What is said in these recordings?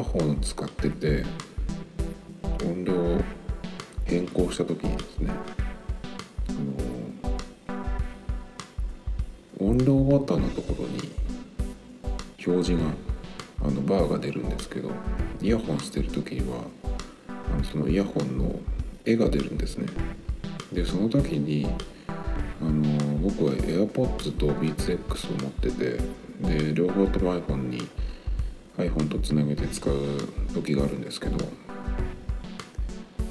ヤホン使ってて音量を変更した時にですねあの音量ボタンのところに表示があのバーが出るんですけどイヤホンしてる時にはあのそのイヤホンの絵が出るんですね。でその時にあの僕は AirPods と BeatsX を持っててで両方とも iPhone に iPhone とつなげて使う時があるんですけど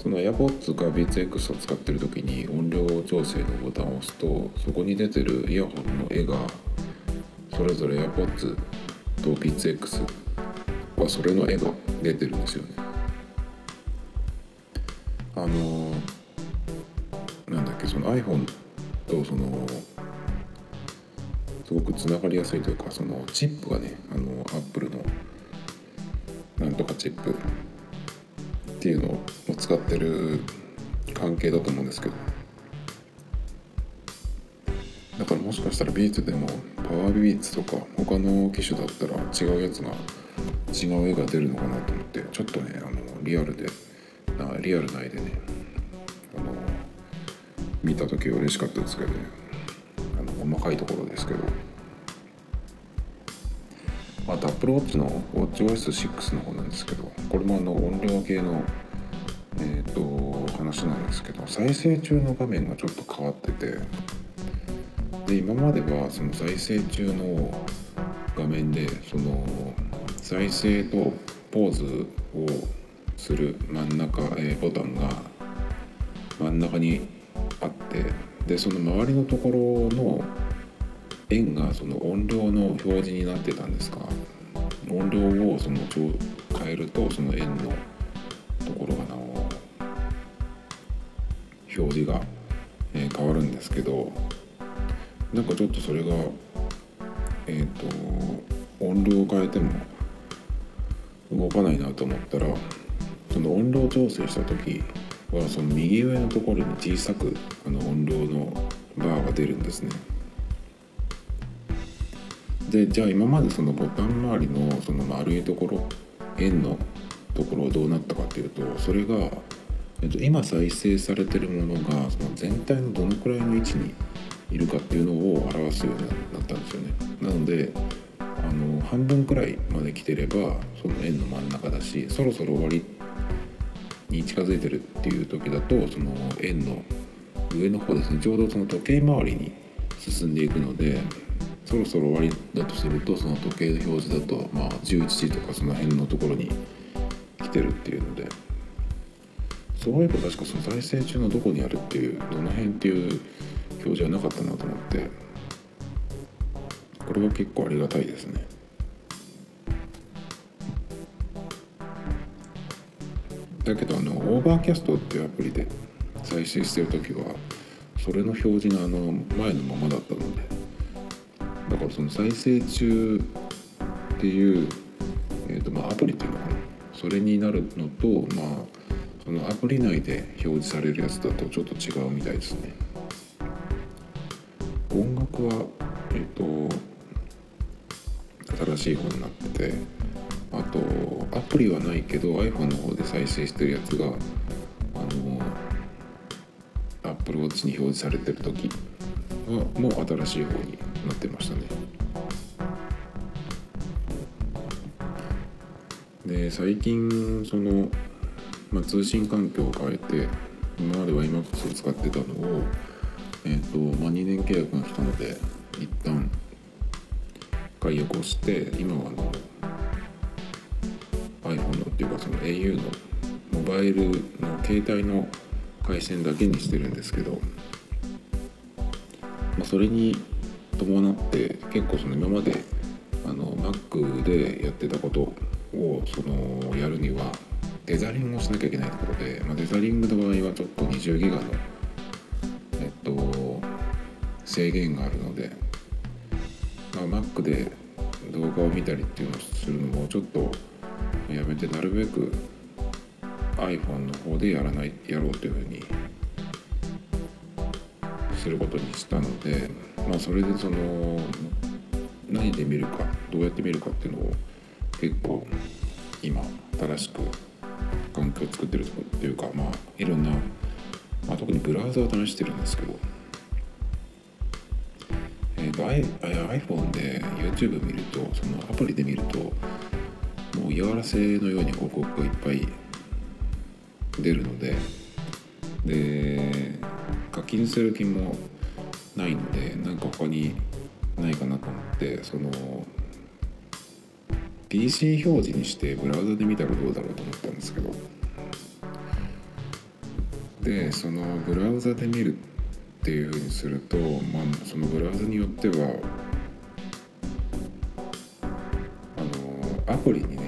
その AirPods か BeatsX を使ってる時に音量調整のボタンを押すとそこに出てるイヤホンの絵がそれぞれ AirPods と BeatsX はそれの絵が出てるんですよね。あのなんだっけその iPhone とそのすごくつながりやすいというかそのチップがねあの Apple のなんとかチップっていうのを使ってる関係だと思うんですけど。だからもしかしたらビーツでもパワービーツとか他の機種だったら違うやつが違う絵が出るのかなと思ってちょっとねあのリアルでリアルな絵でねあの見た時は嬉しかったですけどね。細かいところですけど。あと Apple Watch の WatchOS6 の方なんですけど。これもあの音量系のえー、と話なんですけど。再生中の画面がちょっと変わってて。で今まではその再生中の画面でその再生とポーズをする真ん中、えーボタンが真ん中にあって。でその周りのところの円がその音量の表示になってたんですが音量をその変えるとその円のところがなお表示が、え変わるんですけどなんかちょっとそれがえっ、と音量を変えても動かないなと思ったらその音量調整した時はその右上のところに小さくあの音量のバーが出るんですね。でじゃあ今までそのボタン周りのその丸いところ円のところはどうなったかっていうとそれが、えっと、今再生されてるものがその全体のどのくらいの位置にいるかっていうのを表すようになったんですよね。なのであの半分くらいまで来てればその円の真ん中だしそろそろ終わりってに近づいてるっていう時だとその円の上の方ですねちょうどその時計回りに進んでいくのでそろそろ終わりだとするとその時計の表示だとまあ11時とかその辺のところに来てるっていうのでそういえば確かその再生中のどこにあるっていうどの辺っていう表示はなかったなと思ってこれは結構ありがたいですね。だけどあのオーバーキャストっていうアプリで再生してる時はそれの表示があの前のままだったのでだからその再生中っていう、えーとまあ、アプリっていうのかな。それになるのとまあそのアプリ内で表示されるやつだとちょっと違うみたいですね。音楽はえっ、と新しい方になっててあとアプリはないけど iPhone の方で再生してるやつがあの Apple Watch に表示されてる時はもう新しい方になってましたね。で最近その、まあ、通信環境を変えて今までは iMAX を使ってたのをえっ、と、まあ、2年契約が来たので一旦解約をして今はあのっていうかその au のモバイルの携帯の回線だけにしてるんですけど、まあ、それに伴って結構その今まであの Mac でやってたことをそのやるにはデザリングをしなきゃいけないところで、まあ、デザリングの場合はちょっと20ギガのえっと制限があるので、まあ、Mac で動画を見たりっていうのをするのもちょっとやめてなるべく iPhone の方でやらないやろうというふうにすることにしたのでまあそれでその何で見るかどうやって見るかっていうのを結構今正しく環境を作ってるとこっていうかまあいろんな、まあ、特にブラウザを試してるんですけど、えーと、I、iPhone で YouTube 見るとそのアプリで見るとう嫌がらせのように広告がいっぱい出るのでで課金する気もないのでなんか他にないかなと思ってその PC 表示にしてブラウザで見たらどうだろうと思ったんですけど。でそのブラウザで見るっていうふうにすると、まあ、そのブラウザによってはあのアプリに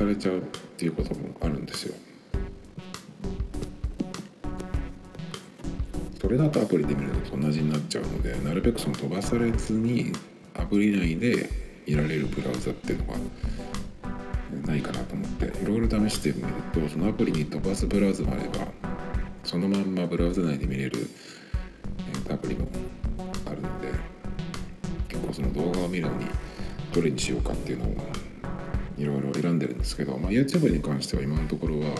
されちゃうっていうこともあるんですよ。それだとアプリで見るのと同じになっちゃうのでなるべくその飛ばされずにアプリ内で見られるブラウザっていうのがないかなと思っていろいろ試してみるとそのアプリに飛ばすブラウザもあればそのまんまブラウザ内で見れる、えアプリもあるので結構その動画を見るのにどれにしようかっていうのをいろいろ選んでるんですけど、まあ、YouTube に関しては今のところは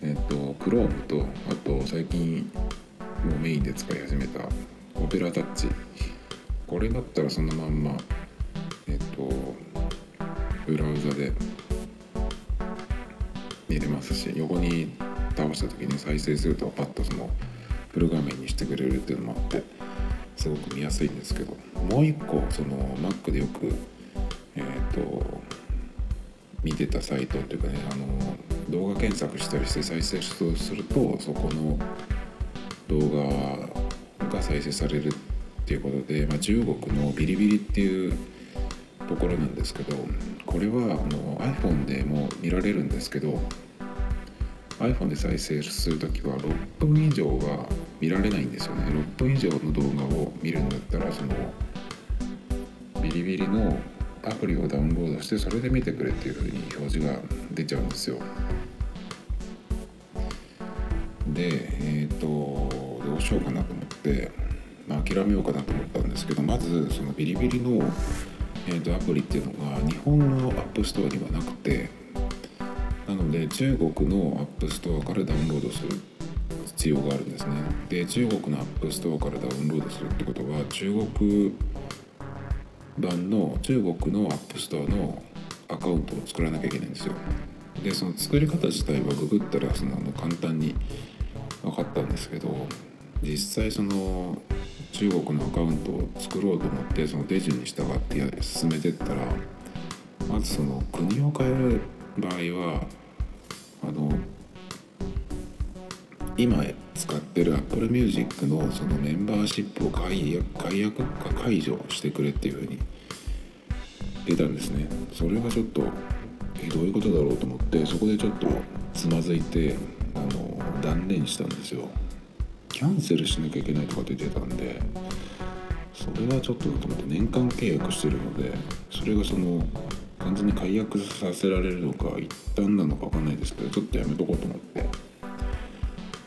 えっと Chrome とあと最近もうメインで使い始めたオペラタッチこれだったらそのまんまえっとブラウザで見れますし横に倒した時に再生するとパッとそのフル画面にしてくれるっていうのもあってすごく見やすいんですけどもう一個その Mac でよくえっ、と見てたサイトっていうかねあの動画検索したりして再生するとそこの動画が再生されるっていうことで、まあ、中国のビリビリっていうところなんですけどこれはあの iPhone でも見られるんですけど iPhone で再生する時は6分以上は見られないんですよね。6分以上の動画を見るんだったらそのビリビリのアプリをダウンロードしてそれで見てくれっていう風に表示が出ちゃうんですよ。でえっ、ー、とどうしようかなと思って、まあ、諦めようかなと思ったんですけどまずそのビリビリの、えーと、アプリっていうのが日本のアップストアにはなくてなので中国のアップストアからダウンロードする必要があるんですね。で中国のアップストアからダウンロードするってことは中国版の中国のアップストアのアカウントを作らなきゃいけないんですよ。でその作り方自体はググったらその簡単に分かったんですけど実際その中国のアカウントを作ろうと思ってその手順に従って進めてったらまずその国を変える場合はあの今使ってる Apple Music のそのメンバーシップを解解約か解除してくれっていうふうに出たんですね。それがちょっとえどういうことだろうと思ってそこでちょっとつまずいてあの断念したんですよ。キャンセルしなきゃいけないとかって言ってたんでそれはちょっとと思って年間契約してるのでそれがその完全に解約させられるのか一旦なのか分かんないですけどちょっとやめとこうと思って。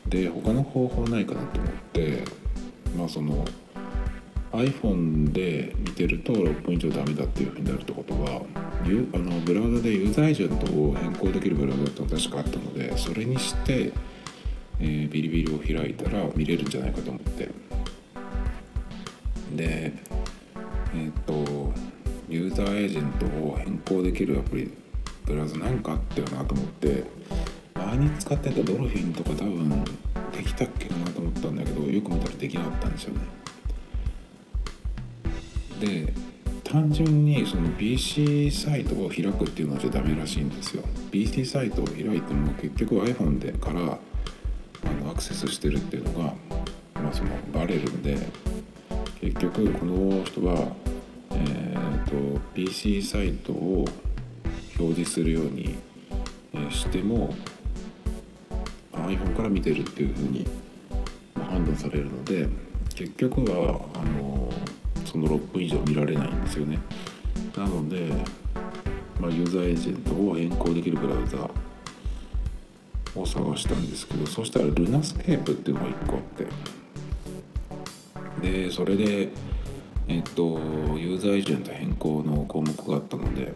で他の方法ないかなと思ってまあその iPhone で見てると6分以上ダメだっていうふうになるってことはあのブラウザでユーザーエージェントを変更できるブラウザって確かあったのでそれにして、えー、ビリビリを開いたら見れるんじゃないかと思って。でえっ、ー、とユーザーエージェントを変更できるアプリブラウザなんかあったよなと思って前に使ってたドルフィンとか多分できたっけかなと思ったんだけどよく見たらできなかったんですよね。で単純にその PC サイトを開くっていうのじゃダメらしいんですよ。PC サイトを開いても結局 iPhone でからあのアクセスしてるっていうのが、まあ、そのバレるんで結局この人は、えーと、PC サイトを表示するようにしても iPhone から見てるっていうふうに判断されるので結局はあのその6分以上見られないんですよね。なのでまあ、ユーザーエージェントを変更できるブラウザを探したんですけどそしたらルナスケープっていうのが1個あってでそれでえっとユーザーエージェント変更の項目があったのでえっ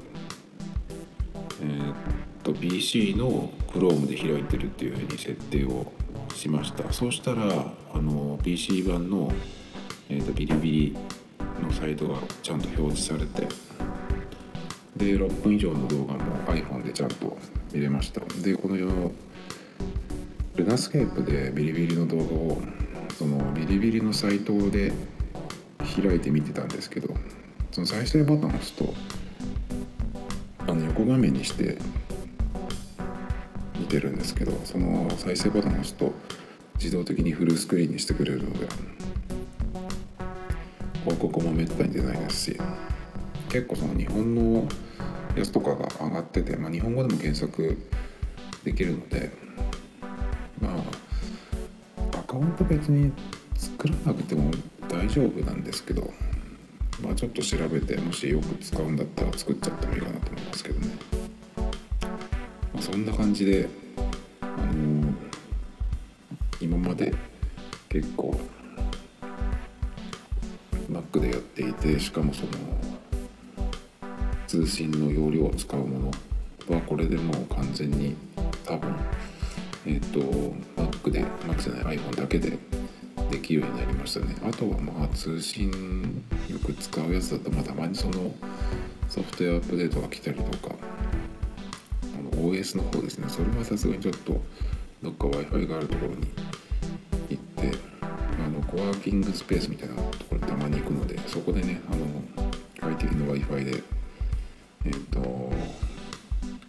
と PC の Chrome で開いてるっていうふうに設定をしました。そうしたらあの PC 版の、えっとビリビリのサイトがちゃんと表示されてで6分以上の動画も iPhone でちゃんと見れました。でこのよルナスケープでビリビリの動画をそのビリビリのサイトで開いて見てたんですけどその再生ボタンを押すとあの横画面にして見てるんですけどその再生ボタンを押すと自動的にフルスクリーンにしてくれるので広告もめったに出ないですし結構その日本のやつとかが上がってて、まあ、日本語でも検索できるのでまあアカウント別に作らなくても大丈夫なんですけどまあちょっと調べてもしよく使うんだったら作っちゃってもいいかなと思いますけどね、まあ、そんな感じであのー、今まで結構 Mac でやっていてしかもその通信の容量を使うものはこれでもう完全に多分えっ、ー、と Mac で Mac じゃない iPhone だけでできるようになりましたね。あとはまあ通信よく使うやつだとまあたまにそのソフトウェアアップデートが来たりとかあの OS の方ですね。それはさすがにちょっとどっか w i f i があるところにコワーキングスペースみたいなところにたまに行くのでそこでねあの快適な w i f i でえっ、ー、と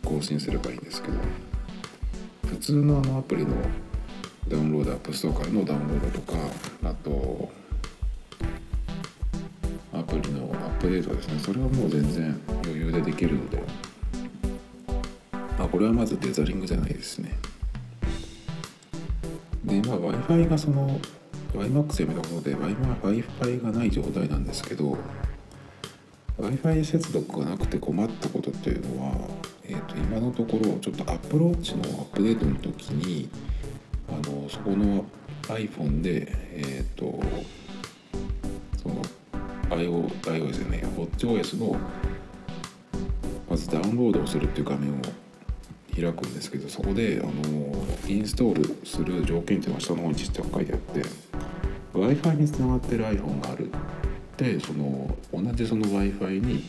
更新すればいいんですけど普通のあのアプリのダウンロードアップストアからのダウンロードとかあとアプリのアップデートですね。それはもう全然余裕でできるのであこれはまずデザリングじゃないですね。で今 w i f i がその YMAX やめたことで w i f i がない状態なんですけど w i f i 接続がなくて困ったことっていうのは、えー、と今のところちょっとアップローチのアップデートの時にあのそこの iPhone でえっ、ー、とその iO iOS じゃない WatchOS のまずダウンロードをするっていう画面を開くんですけどそこであのインストールする条件っていうのは下の方にちっちゃく書いてあって w i f i につながってる iPhone があるでその同じその w i f i に、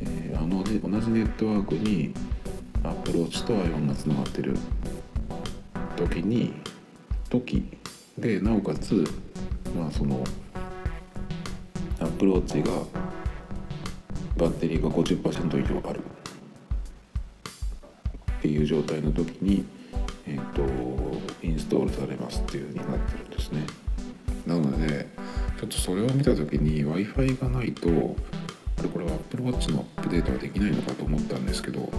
えー、あの同じネットワークにアプローチと iPhone がつながってる時に時でなおかつまあそのアプローチがバッテリーが50%以上あるっていう状態の時に、えーと、インストールされますっていう風になってるんですね。なのでちょっとそれを見た時に w i f i がないとあれこれは Apple Watch のアップデートはできないのかと思ったんですけど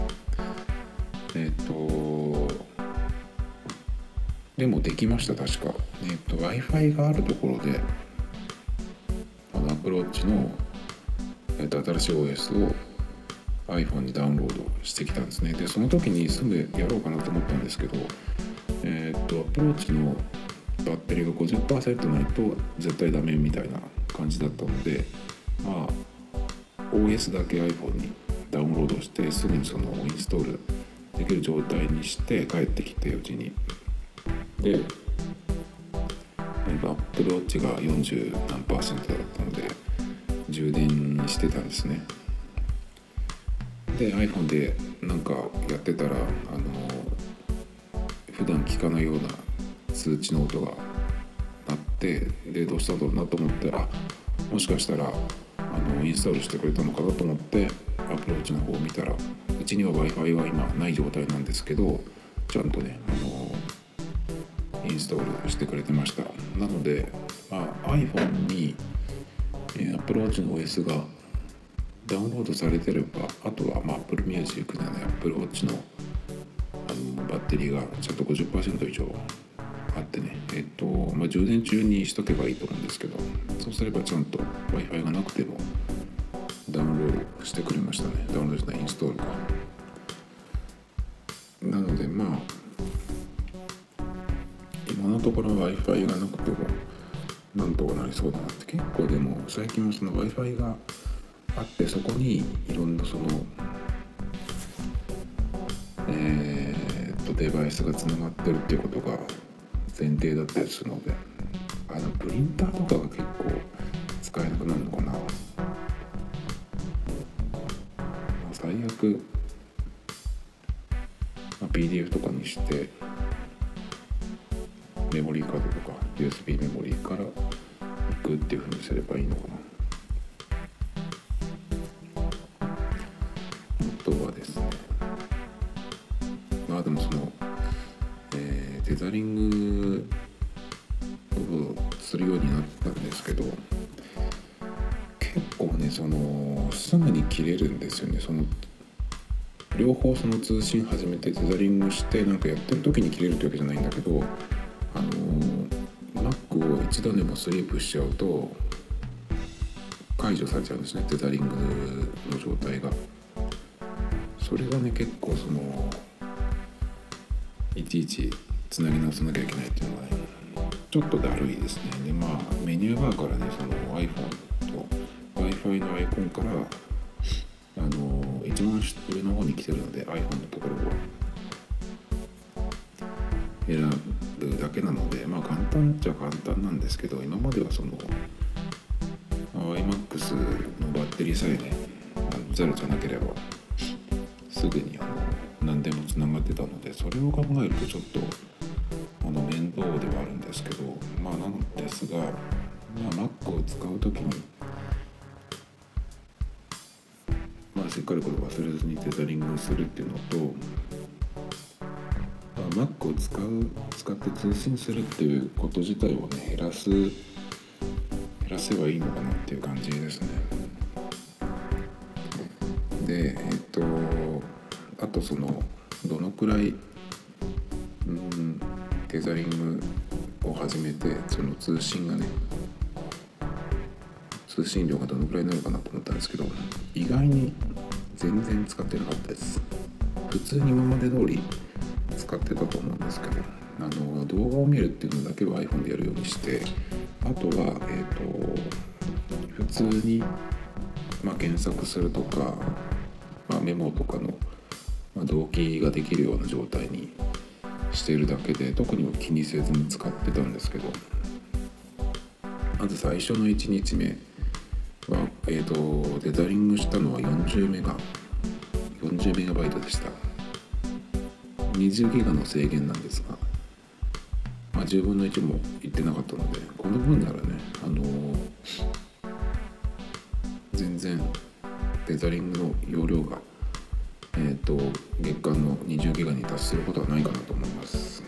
えっ、ー、とでもできました確か。え、ー、と w i f i があるところであの Apple Watch の、えーと、新しい OS を iPhone にダウンロードしてきたんですね。でその時にすぐやろうかなと思ったんですけどえっ、ー、と Apple Watch のバッテリーが50%ないと絶対ダメみたいな感じだったのでまあ OS だけ iPhone にダウンロードしてすぐにそのインストールできる状態にして帰ってきてうちに。で Apple Watch が40何パーセントだったので充電にしてたんですね。で iPhone でなんかやってたらあの普段聞かないような通知の音が鳴ってでどうしたんだろうなと思ってあもしかしたらあのインストールしてくれたのかなと思ってアプローチの方を見たらうちには w i f i は今ない状態なんですけどちゃんとねあのインストールしてくれてました。なので、まあ、iPhone に、えー、Apple Watch の OS がダウンロードされてればあとは、まあ、Apple Music じゃない Apple Watch のあのバッテリーがちゃんと50%以上あってね。えっと、まあ、充電中にしとけばいいと思うんですけどそうすればちゃんと w i f i がなくてもダウンロードしてくれましたね。ダウンロードしたインストールか。なのでまあ今のところ w i f i がなくてもなんとかなりそうだなって。結構でも最近はその w i f i があってそこにいろんなそのえー、っとデバイスがつながってるっていうことが前提だったりするのであのプリンターとかが結構使えなくなるのかな、最悪、まあ、PDF とかにしてメモリーカードとか USB メモリーから行くっていうふうにすればいいのかな。するようになったんですけど結構ねそのすぐに切れるんですよね。その両方その通信始めてテザリングしてなんかやってる時に切れるってわけじゃないんだけどあの Mac を一度でもスリープしちゃうと解除されちゃうんですねテザリングの状態が。それがね結構そのいちいちつなぎ直さなきゃいけないっていうのはねちょっとだるいですね。でまあメニューバーからねその iPhone と w i f i のアイコンからあの一番上の方に来てるので iPhone のところを選ぶだけなのでまあ簡単っちゃ簡単なんですけど今まではその iMAX のバッテリーさえねゼロじゃなければすぐにあの何でもつながってたのでそれを考えるとちょっとあの面倒ではあるんですけどまあなのですが、まあ、Mac を使う時にまあしっかりこれ忘れずにテザリングするっていうのと Mac を使う使って通信するっていうこと自体をね減らす減らせばいいのかなっていう感じですね。でえっとあとそのどのくらいうんテザリングを始めてその通信がね通信量がどのくらいになるかなと思ったんですけど意外に全然使ってなかったです。普通に今まで通り使ってたと思うんですけどあの動画を見るっていうのだけは iPhone でやるようにしてあとは、えーと、普通に、まあ、検索するとか、まあ、メモとかの、まあ、動機ができるような状態にしているだけで特に気にせずに使ってたんですけどまず最初の1日目は、えーと、デザリングしたのは40メガ40メガバイトでした。20ギガの制限なんですが、まあ、10分の1もいってなかったのでこの分ならね、あのー、全然テザリングの容量が、えーと、月間の20ギガに達することはないかなと思います。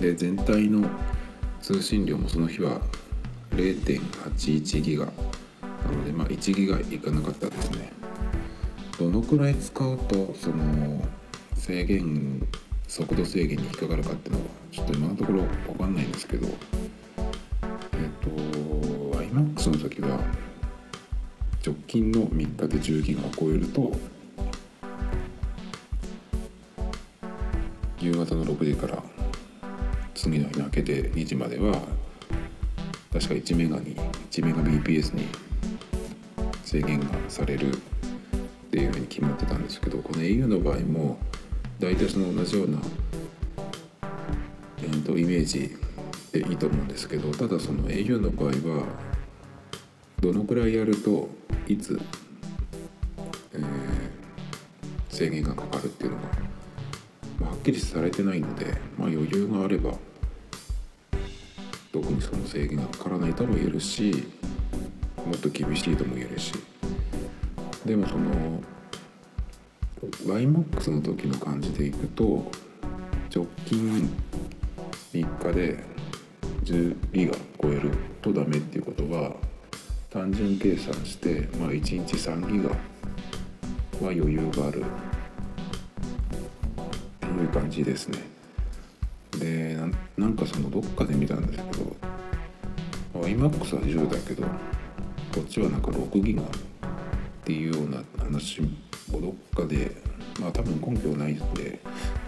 で全体の通信量もその日は0.81ギガなのでまあ1ギガいかなかったですね。どのくらい使うとその制限速度制限に引っかかるかっていうのはちょっと今のところ分かんないんですけどえっ、と iMAX の時は直近の3日で10ギガを超えると夕方の6時から次の日の明けて2時までは確か1メガに1メガ BPS に制限がされるっていうふうに決まってたんですけどこの au の場合も大体その同じような、えー、とイメージでいいと思うんですけどただその au の場合はどのくらいやるといつ、えー、制限がかかるっていうのが、まあ、はっきりされてないので、まあ、余裕があれば特にその制限がかからないとも言えるしもっと厳しいとも言えるし。でもその YMAX の時の感じでいくと直近3日で10ギガ超えるとダメっていうことは単純計算して、まあ、1日3ギガは余裕がある。っていう感じですね。でなんかそのどっかで見たんですけど iMAX は10だけどこっちはなんか6ギガっていうような話もどっかでまあ多分根拠はないので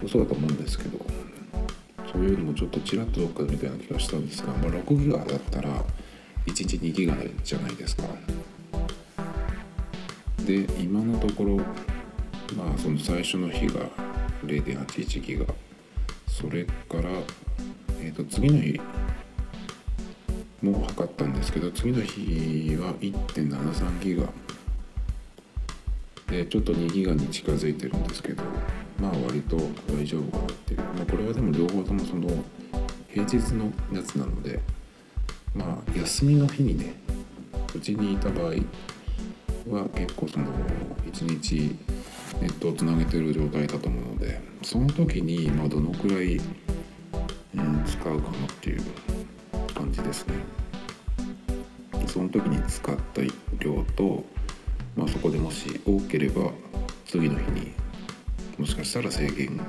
嘘だと思うんですけどそういうのもちょっとちらっとどっかで見たような気がしたんですが、まあ、6ギガだったら1日2ギガじゃないですか。で今のところまあその最初の日が0.81ギガ。それから、えー、と次の日も測ったんですけど次の日は1.73ギガ。でちょっと2ギガに近づいてるんですけどまあ割と大丈夫かなっていう、まあ、これはでも両方ともその平日のやつなのでまあ休みの日にねうちにいた場合は結構その1日ネットをつなげてる状態だと思うのでその時にまあどのくらい、うん、使うかなっていう感じですね。その時に使った量と、まあ、そこでもし多ければ次の日にもしかしたら制限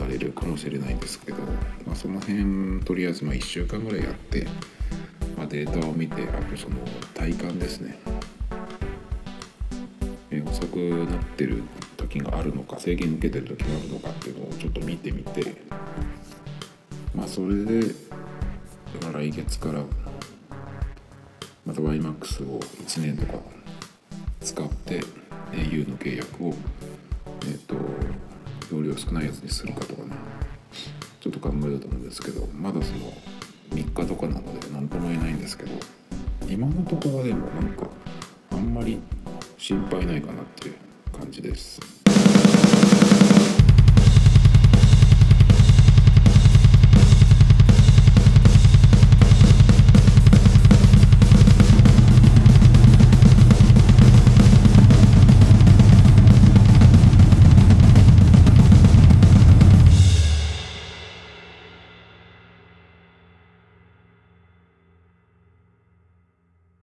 されるかもしれないんですけど、まあ、その辺とりあえずま1週間ぐらいやって、まあ、データを見てあとその体感ですね。遅くなってる時があるのか制限受けてる時があるのかっていうのをちょっと見てみてまあそれで、来月からまた YMAX を1年とか使って au の契約をえっ、と容量少ないやつにするかとかねちょっと考えようと思うんですけどまだその3日とかなので何とも言えないんですけど今のところはでもなんかあんまり心配ないかなっていう感じです。